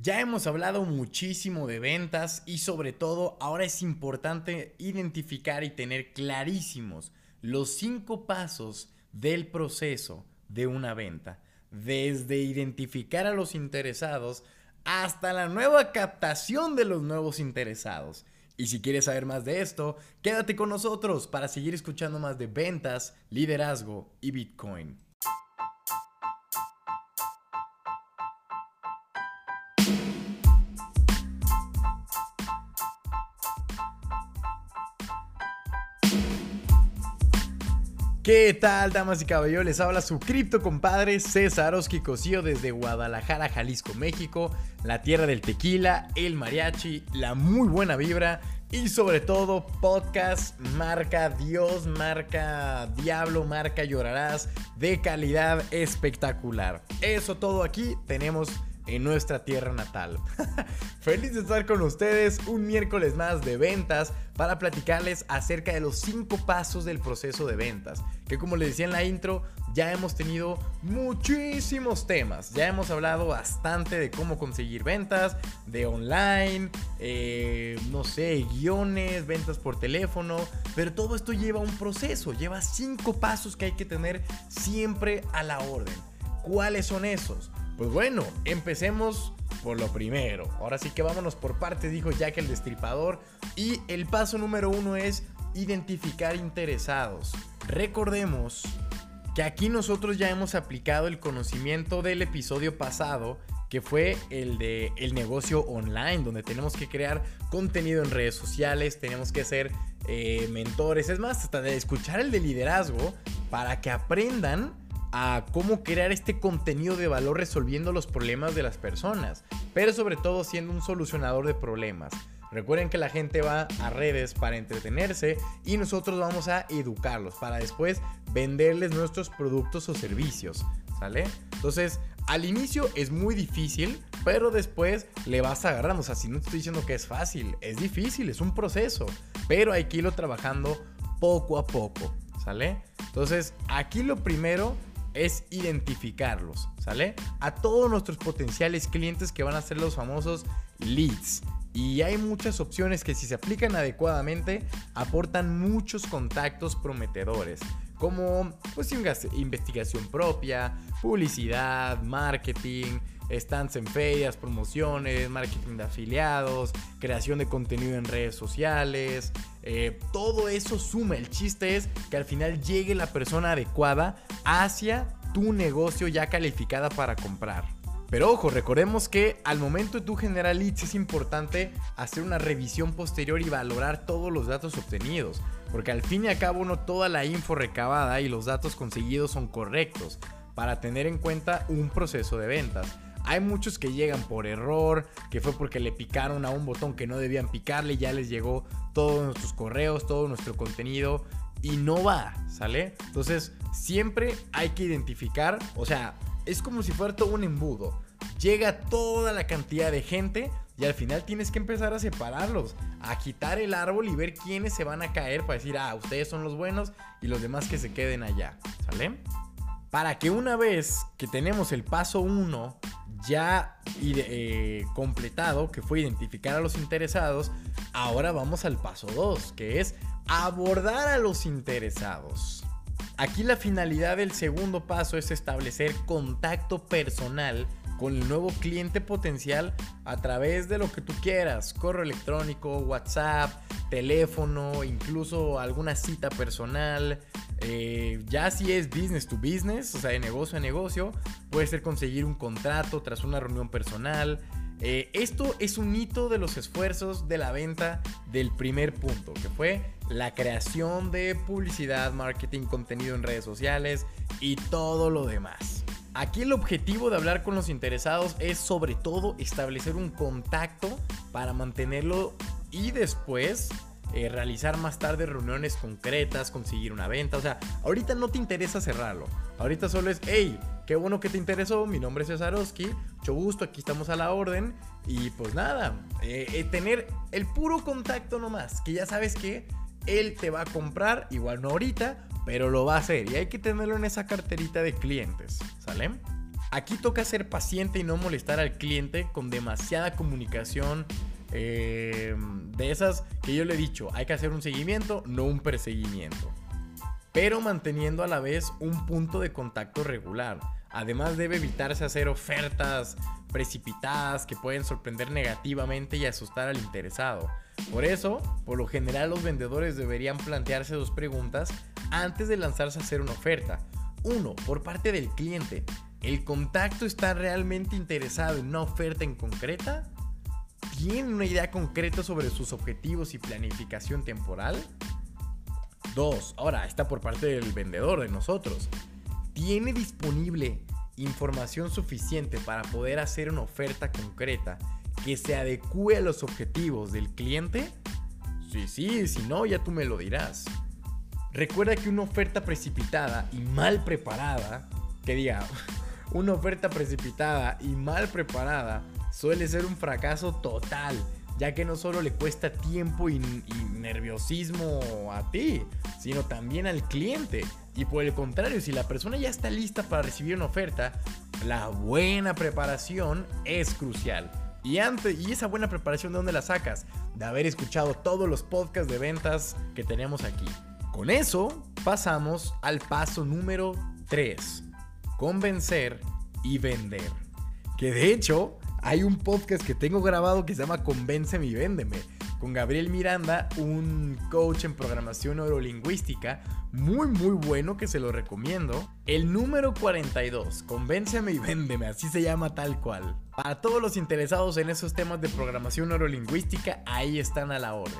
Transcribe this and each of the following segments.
Ya hemos hablado muchísimo de ventas y sobre todo ahora es importante identificar y tener clarísimos los cinco pasos del proceso de una venta. Desde identificar a los interesados hasta la nueva captación de los nuevos interesados. Y si quieres saber más de esto, quédate con nosotros para seguir escuchando más de ventas, liderazgo y Bitcoin. ¿Qué tal, damas y caballeros? Les habla su cripto compadre César Oski Cosío desde Guadalajara, Jalisco, México, la tierra del tequila, el mariachi, la muy buena vibra y sobre todo podcast marca Dios, marca Diablo, marca Llorarás de calidad espectacular. Eso todo aquí tenemos en nuestra tierra natal. Feliz de estar con ustedes un miércoles más de ventas para platicarles acerca de los cinco pasos del proceso de ventas. Que como les decía en la intro, ya hemos tenido muchísimos temas. Ya hemos hablado bastante de cómo conseguir ventas, de online, eh, no sé, guiones, ventas por teléfono. Pero todo esto lleva un proceso, lleva cinco pasos que hay que tener siempre a la orden. ¿Cuáles son esos? Pues bueno, empecemos por lo primero. Ahora sí que vámonos por parte, dijo Jack el Destripador. Y el paso número uno es identificar interesados. Recordemos que aquí nosotros ya hemos aplicado el conocimiento del episodio pasado, que fue el de el negocio online, donde tenemos que crear contenido en redes sociales, tenemos que ser eh, mentores, es más, hasta de escuchar el de liderazgo para que aprendan a cómo crear este contenido de valor resolviendo los problemas de las personas, pero sobre todo siendo un solucionador de problemas. Recuerden que la gente va a redes para entretenerse y nosotros vamos a educarlos para después venderles nuestros productos o servicios, ¿sale? Entonces, al inicio es muy difícil, pero después le vas agarrando. O sea, si no te estoy diciendo que es fácil, es difícil, es un proceso, pero hay que irlo trabajando poco a poco, ¿sale? Entonces, aquí lo primero es identificarlos, ¿sale? A todos nuestros potenciales clientes que van a ser los famosos leads. Y hay muchas opciones que si se aplican adecuadamente aportan muchos contactos prometedores, como pues investigación propia, publicidad, marketing, stands en ferias, promociones, marketing de afiliados, creación de contenido en redes sociales. Eh, todo eso suma. El chiste es que al final llegue la persona adecuada hacia tu negocio ya calificada para comprar. Pero ojo, recordemos que al momento de tu generar leads es importante hacer una revisión posterior y valorar todos los datos obtenidos. Porque al fin y al cabo no toda la info recabada y los datos conseguidos son correctos para tener en cuenta un proceso de ventas. Hay muchos que llegan por error, que fue porque le picaron a un botón que no debían picarle ya les llegó todos nuestros correos, todo nuestro contenido y no va, ¿sale? Entonces, siempre hay que identificar, o sea, es como si fuera todo un embudo. Llega toda la cantidad de gente y al final tienes que empezar a separarlos, a quitar el árbol y ver quiénes se van a caer para decir, ah, ustedes son los buenos y los demás que se queden allá, ¿sale? Para que una vez que tenemos el paso 1 ya eh, completado, que fue identificar a los interesados, ahora vamos al paso 2, que es abordar a los interesados. Aquí la finalidad del segundo paso es establecer contacto personal con el nuevo cliente potencial a través de lo que tú quieras, correo electrónico, WhatsApp, teléfono, incluso alguna cita personal. Eh, ya si es business to business, o sea, de negocio a negocio, puede ser conseguir un contrato tras una reunión personal. Eh, esto es un hito de los esfuerzos de la venta del primer punto, que fue la creación de publicidad, marketing, contenido en redes sociales y todo lo demás. Aquí el objetivo de hablar con los interesados es sobre todo establecer un contacto para mantenerlo y después eh, realizar más tarde reuniones concretas, conseguir una venta. O sea, ahorita no te interesa cerrarlo. Ahorita solo es, hey, qué bueno que te interesó. Mi nombre es Cesarowski. Mucho gusto, aquí estamos a la orden. Y pues nada, eh, eh, tener el puro contacto nomás. Que ya sabes que él te va a comprar, igual no ahorita, pero lo va a hacer. Y hay que tenerlo en esa carterita de clientes. ¿Sale? Aquí toca ser paciente y no molestar al cliente con demasiada comunicación eh, de esas que yo le he dicho, hay que hacer un seguimiento, no un perseguimiento. Pero manteniendo a la vez un punto de contacto regular. Además debe evitarse hacer ofertas precipitadas que pueden sorprender negativamente y asustar al interesado. Por eso, por lo general los vendedores deberían plantearse dos preguntas antes de lanzarse a hacer una oferta. Uno, por parte del cliente, ¿el contacto está realmente interesado en una oferta en concreta? ¿Tiene una idea concreta sobre sus objetivos y planificación temporal? Dos, ahora está por parte del vendedor, de nosotros. ¿Tiene disponible información suficiente para poder hacer una oferta concreta que se adecue a los objetivos del cliente? Sí, sí, si no, ya tú me lo dirás. Recuerda que una oferta precipitada y mal preparada, que diga, una oferta precipitada y mal preparada suele ser un fracaso total, ya que no solo le cuesta tiempo y, nerviosismo a ti, sino también al cliente. Y por el contrario, si la persona ya está lista para recibir una oferta, la buena preparación es crucial. Y, antes, y esa buena preparación, ¿de dónde la sacas? De haber escuchado todos los podcasts de ventas que tenemos aquí. Con eso pasamos al paso número 3. Convencer y vender. Que de hecho hay un podcast que tengo grabado que se llama Convénceme y Véndeme. Con Gabriel Miranda, un coach en programación neurolingüística muy muy bueno que se lo recomiendo. El número 42, Convénceme y Véndeme, así se llama tal cual. Para todos los interesados en esos temas de programación neurolingüística, ahí están a la orden.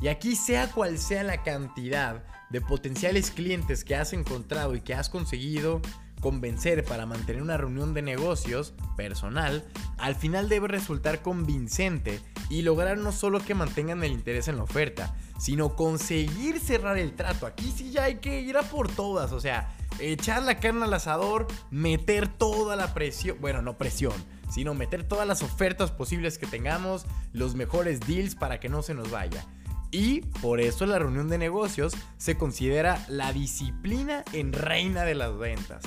Y aquí sea cual sea la cantidad de potenciales clientes que has encontrado y que has conseguido convencer para mantener una reunión de negocios personal, al final debe resultar convincente y lograr no solo que mantengan el interés en la oferta, sino conseguir cerrar el trato. Aquí sí ya hay que ir a por todas, o sea, echar la carne al asador, meter toda la presión, bueno, no presión, sino meter todas las ofertas posibles que tengamos, los mejores deals para que no se nos vaya. Y por eso la reunión de negocios se considera la disciplina en reina de las ventas.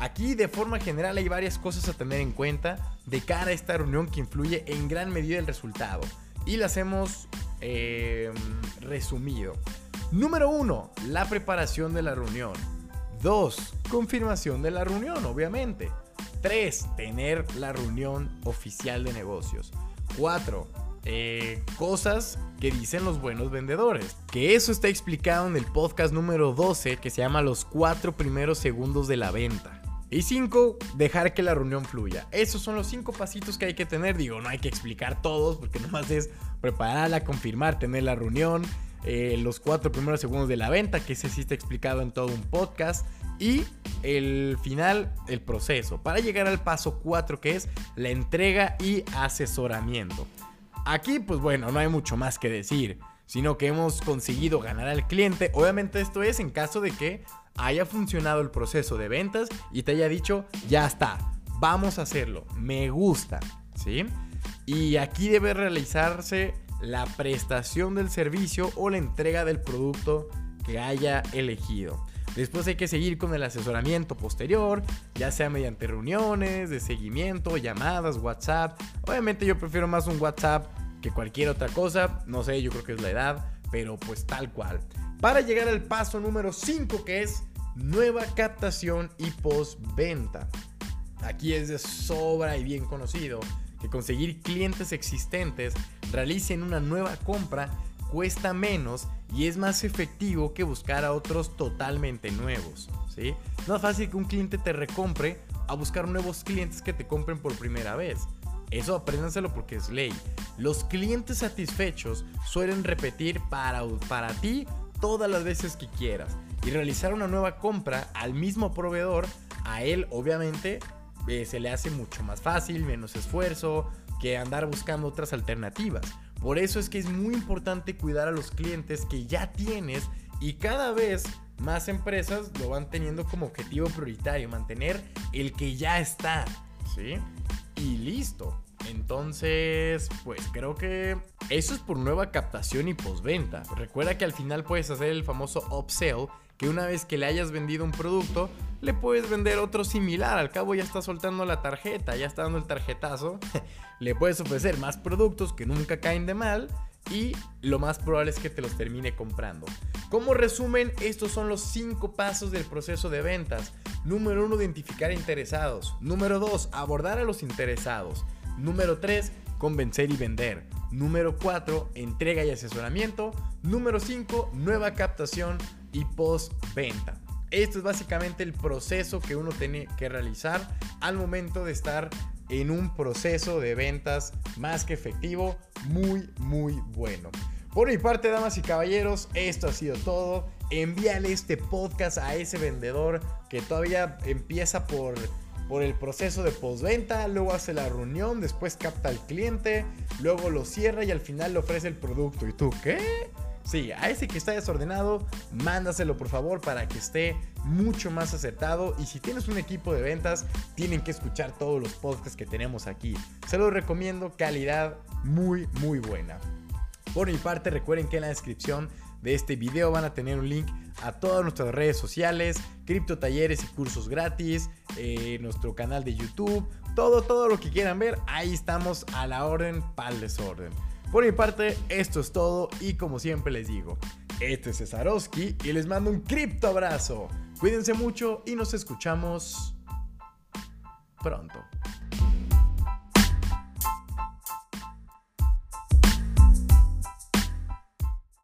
Aquí de forma general hay varias cosas a tener en cuenta de cara a esta reunión que influye en gran medida el resultado. Y las hemos eh, resumido. Número 1. La preparación de la reunión. 2. Confirmación de la reunión, obviamente. 3. Tener la reunión oficial de negocios. 4 eh, cosas que dicen los buenos vendedores. Que eso está explicado en el podcast número 12 que se llama Los cuatro primeros segundos de la venta. Y 5, dejar que la reunión fluya. Esos son los cinco pasitos que hay que tener. Digo, no hay que explicar todos porque nomás es prepararla, confirmar, tener la reunión. Eh, los cuatro primeros segundos de la venta, que ese sí está explicado en todo un podcast. Y el final, el proceso. Para llegar al paso 4, que es la entrega y asesoramiento. Aquí, pues bueno, no hay mucho más que decir, sino que hemos conseguido ganar al cliente. Obviamente esto es en caso de que haya funcionado el proceso de ventas y te haya dicho, ya está, vamos a hacerlo, me gusta, ¿sí? Y aquí debe realizarse la prestación del servicio o la entrega del producto que haya elegido. Después hay que seguir con el asesoramiento posterior, ya sea mediante reuniones de seguimiento, llamadas, WhatsApp. Obviamente yo prefiero más un WhatsApp que cualquier otra cosa, no sé, yo creo que es la edad, pero pues tal cual. Para llegar al paso número 5 que es nueva captación y postventa. Aquí es de sobra y bien conocido que conseguir clientes existentes realicen una nueva compra cuesta menos y es más efectivo que buscar a otros totalmente nuevos. ¿sí? No es fácil que un cliente te recompre a buscar nuevos clientes que te compren por primera vez. Eso apréndanselo porque es ley. Los clientes satisfechos suelen repetir para, para ti todas las veces que quieras y realizar una nueva compra al mismo proveedor, a él obviamente eh, se le hace mucho más fácil, menos esfuerzo que andar buscando otras alternativas. Por eso es que es muy importante cuidar a los clientes que ya tienes y cada vez más empresas lo van teniendo como objetivo prioritario, mantener el que ya está, ¿sí? Y listo. Entonces, pues creo que Eso es por nueva captación y postventa. Recuerda que al final puedes hacer el famoso upsell, que una vez que le hayas vendido un producto, le puedes vender otro similar. Al cabo ya está soltando la tarjeta, ya está dando el tarjetazo. le puedes ofrecer más productos que nunca caen de mal y lo más probable es que te los termine comprando. Como resumen, estos son los 5 pasos del proceso de ventas. Número 1, identificar interesados. Número 2, abordar a los interesados. Número 3, convencer y vender. Número 4, entrega y asesoramiento. Número 5, nueva captación y post-venta. Esto es básicamente el proceso que uno tiene que realizar al momento de estar en un proceso de ventas más que efectivo, muy, muy bueno. Por mi parte, damas y caballeros, esto ha sido todo. Envíale este podcast a ese vendedor que todavía empieza por por el proceso de postventa, luego hace la reunión, después capta al cliente, luego lo cierra y al final le ofrece el producto. ¿Y tú qué? Sí, a ese que está desordenado, mándaselo por favor para que esté mucho más acertado. Y si tienes un equipo de ventas, tienen que escuchar todos los podcasts que tenemos aquí. Se los recomiendo, calidad muy, muy buena. Por mi parte, recuerden que en la descripción de este video van a tener un link a todas nuestras redes sociales, cripto talleres y cursos gratis, eh, nuestro canal de YouTube, todo, todo lo que quieran ver, ahí estamos a la orden para el desorden. Por mi parte, esto es todo y como siempre les digo, este es Cesarowski y les mando un cripto abrazo. Cuídense mucho y nos escuchamos pronto.